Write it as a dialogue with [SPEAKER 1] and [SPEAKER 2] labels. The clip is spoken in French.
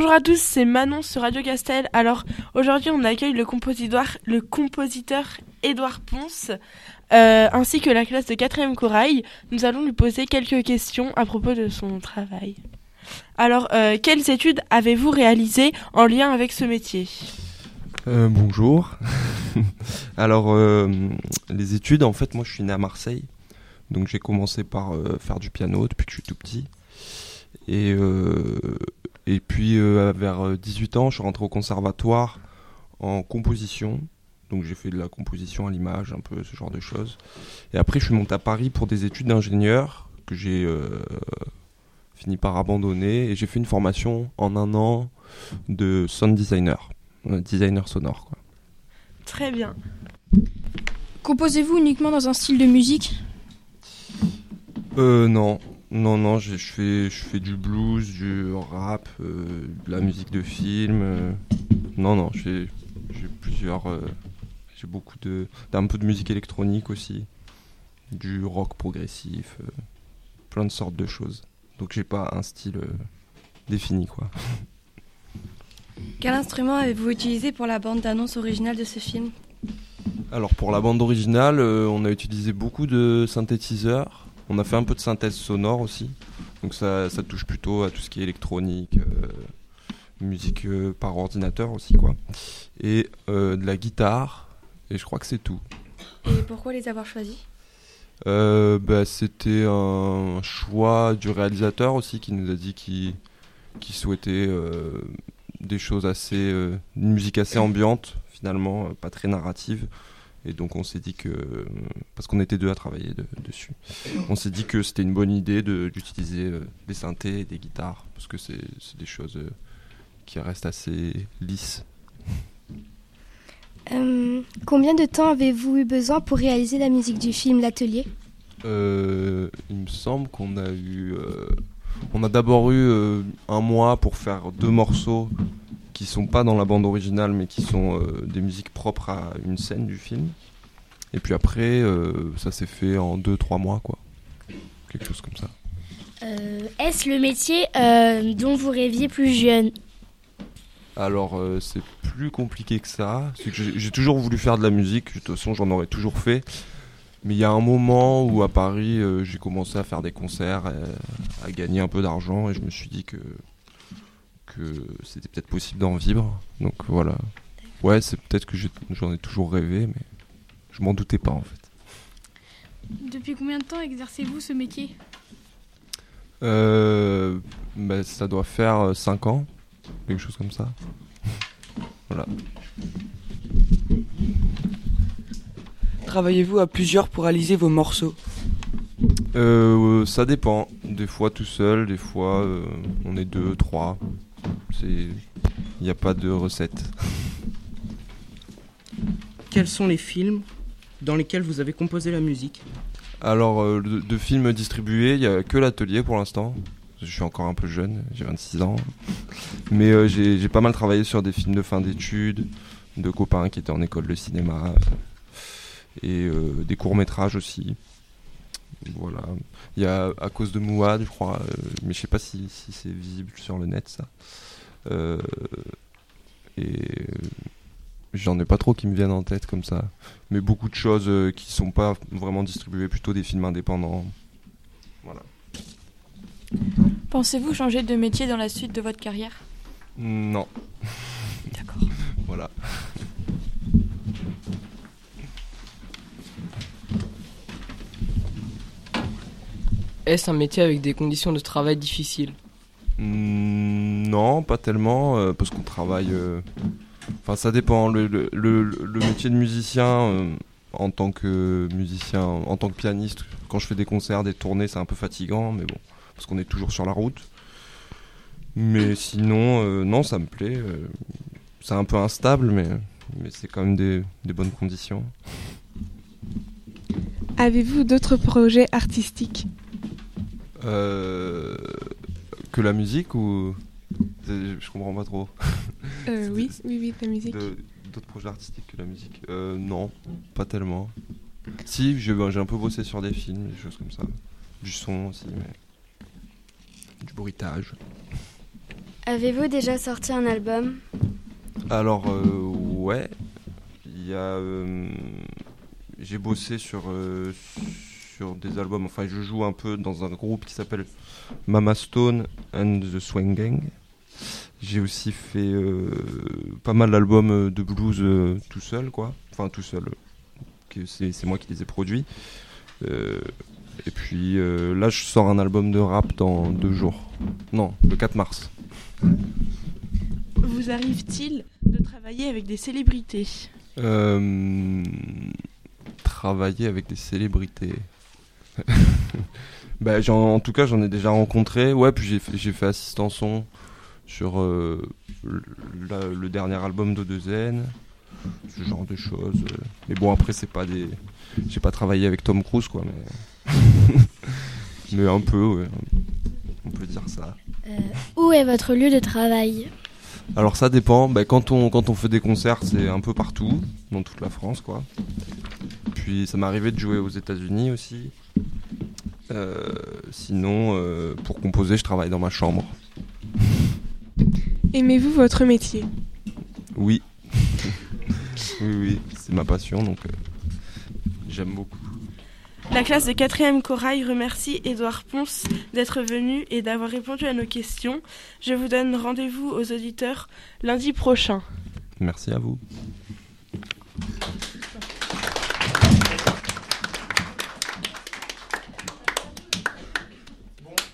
[SPEAKER 1] Bonjour à tous, c'est Manon sur Radio Castel. Alors aujourd'hui on accueille le compositeur, le compositeur Édouard Ponce euh, ainsi que la classe de 4e Corail. Nous allons lui poser quelques questions à propos de son travail. Alors euh, quelles études avez-vous réalisées en lien avec ce métier?
[SPEAKER 2] Euh, bonjour. Alors, les études, en fait, moi je suis né à Marseille. Donc j'ai commencé par faire du piano depuis que je suis tout petit. Et, et puis euh, vers 18 ans, je suis rentré au conservatoire en composition. Donc j'ai fait de la composition à l'image, un peu ce genre de choses. Et après, je suis monté à Paris pour des études d'ingénieur que j'ai euh, fini par abandonner. Et j'ai fait une formation en un an de sound designer, euh, designer sonore. Quoi.
[SPEAKER 1] Très bien.
[SPEAKER 3] Composez-vous uniquement dans un style de musique?
[SPEAKER 2] Euh, non. Non, non, je je fais, je fais du blues, du rap, euh, de la musique de film. euh. non, non, j'ai j'ai plusieurs. euh, j'ai beaucoup de. d'un peu de musique électronique aussi. Du rock progressif. euh, plein de sortes de choses. Donc j'ai pas un style euh, défini, quoi.
[SPEAKER 4] Quel instrument avez-vous utilisé pour la bande d'annonce originale de ce film?
[SPEAKER 2] Alors pour la bande originale, euh, on a utilisé beaucoup de synthétiseurs. On a fait un peu de synthèse sonore aussi. Donc ça, ça touche plutôt à tout ce qui est électronique, euh, musique euh, par ordinateur aussi quoi. Et euh, de la guitare. Et je crois que c'est tout.
[SPEAKER 4] Et pourquoi les avoir choisis?
[SPEAKER 2] Bah, c'était un choix du réalisateur aussi qui nous a dit qu'il souhaitait des choses assez, une musique assez ambiante finalement, pas très narrative. Et donc on s'est dit que, parce qu'on était deux à travailler de- dessus, on s'est dit que c'était une bonne idée d'utiliser euh, des synthés et des guitares, parce que c'est des choses euh, qui restent assez lisses.
[SPEAKER 5] Euh, combien de temps avez-vous eu besoin pour réaliser la musique du film L'Atelier?
[SPEAKER 2] Euh, il me semble qu'on a eu. euh, on a d'abord eu un mois pour faire deux morceaux qui sont pas dans la bande originale mais qui sont euh, des musiques propres à une scène du film. Et puis après, euh, ça s'est fait en deux, trois mois quoi. Quelque chose comme ça.
[SPEAKER 5] Euh, Est-ce le métier dont vous rêviez plus jeune?
[SPEAKER 2] Alors euh, c'est plus compliqué que ça. C'est que j'ai j'ai toujours voulu faire de la musique. De toute façon, j'en aurais toujours fait. Mais il y a un moment où à Paris, euh, j'ai commencé à faire des concerts, euh, à gagner un peu d'argent, et je me suis dit que que c'était peut-être possible d'en vivre. Donc voilà. Ouais, c'est peut-être que j'en ai toujours rêvé, mais je m'en doutais pas en fait.
[SPEAKER 3] Depuis combien de temps exercez-vous ce métier?
[SPEAKER 2] Euh, bah, ça doit faire 5 ans, quelque chose comme ça. voilà.
[SPEAKER 6] Travaillez-vous à plusieurs pour réaliser vos morceaux?
[SPEAKER 2] Euh, ça dépend. Des fois tout seul, des fois euh, on est deux, trois. Il n'y a pas de recette.
[SPEAKER 6] Quels sont les films dans lesquels vous avez composé la musique?
[SPEAKER 2] Alors euh, de, de films distribués, il y a que l'atelier pour l'instant. Je suis encore un peu jeune, j'ai 26 ans. Mais euh, j'ai, pas mal travaillé sur des films de fin d'études, de copains qui étaient en école de cinéma et euh, des courts métrages aussi. Voilà. Il y a à cause de Mouad, je crois, mais je sais pas si, si c'est visible sur le net ça. Euh, et j'en ai pas trop qui me viennent en tête comme ça. Mais beaucoup de choses euh, qui sont pas vraiment distribuées, plutôt des films indépendants. Voilà.
[SPEAKER 3] Pensez-vous changer de métier dans la suite de votre carrière?
[SPEAKER 2] Non.
[SPEAKER 3] D'accord.
[SPEAKER 2] Voilà.
[SPEAKER 7] Est-ce un métier avec des conditions de travail difficiles?
[SPEAKER 2] Mm, Non, pas tellement, euh, parce qu'on travaille. euh, Enfin, ça dépend. Le, le, le- le métier de musicien, euh, en tant que musicien, en tant que pianiste, quand je fais des concerts, des tournées, c'est un peu fatigant, mais bon, parce qu'on est toujours sur la route. Mais sinon, non, ça me plaît. c'est un peu instable, mais, mais c'est quand même des, des bonnes conditions.
[SPEAKER 1] Avez-vous d'autres projets artistiques?
[SPEAKER 2] Euh, que la musique ou. Je comprends pas trop.
[SPEAKER 1] Euh, Oui, oui, oui, la musique.
[SPEAKER 2] D'autres projets artistiques que la musique euh, Non, pas tellement. Si, j'ai ben, j'ai un peu bossé sur des films, des choses comme ça. Du son aussi, mais. Du bruitage.
[SPEAKER 8] Avez-vous déjà sorti un album?
[SPEAKER 2] Alors, euh, ouais. Il y a. euh, J'ai bossé sur, euh, sur des albums. Enfin, je joue un peu dans un groupe qui s'appelle Mama Stone and the Swing Gang. J'ai aussi fait euh, pas mal d'albums euh, de blues euh, tout seul, quoi. Enfin, tout seul. C'est moi qui les ai produits. Euh, et puis là, je sors un album de rap dans deux jours. Non, le 4 mars.
[SPEAKER 1] Vous arrive-t-il de travailler avec des célébrités?
[SPEAKER 2] Travailler avec des célébrités. bah, en tout cas, j'en ai déjà rencontré. Ouais, puis j'ai fait, j'ai fait assistant son sur euh, le, dernier album d'O2N, ce genre de choses. euh. Mais bon, après, c'est pas des. J'ai pas travaillé avec Tom Cruise, quoi, mais. mais un peu, ouais. On peut dire ça.
[SPEAKER 8] Où est votre lieu de travail?
[SPEAKER 2] Alors ça dépend. Bah, quand on quand on fait des concerts, c'est un peu partout, dans toute la France, quoi. Puis ça m'est arrivé de jouer aux États-Unis aussi. Euh, sinon, euh, pour composer, je travaille dans ma chambre.
[SPEAKER 1] Aimez-vous votre métier?
[SPEAKER 2] Oui, oui, oui, c'est ma passion, donc euh, j'aime beaucoup.
[SPEAKER 1] La classe de 4e Corail remercie Édouard Ponce d'être venu et d'avoir répondu à nos questions. Je vous donne rendez-vous aux auditeurs lundi prochain.
[SPEAKER 2] Merci à vous.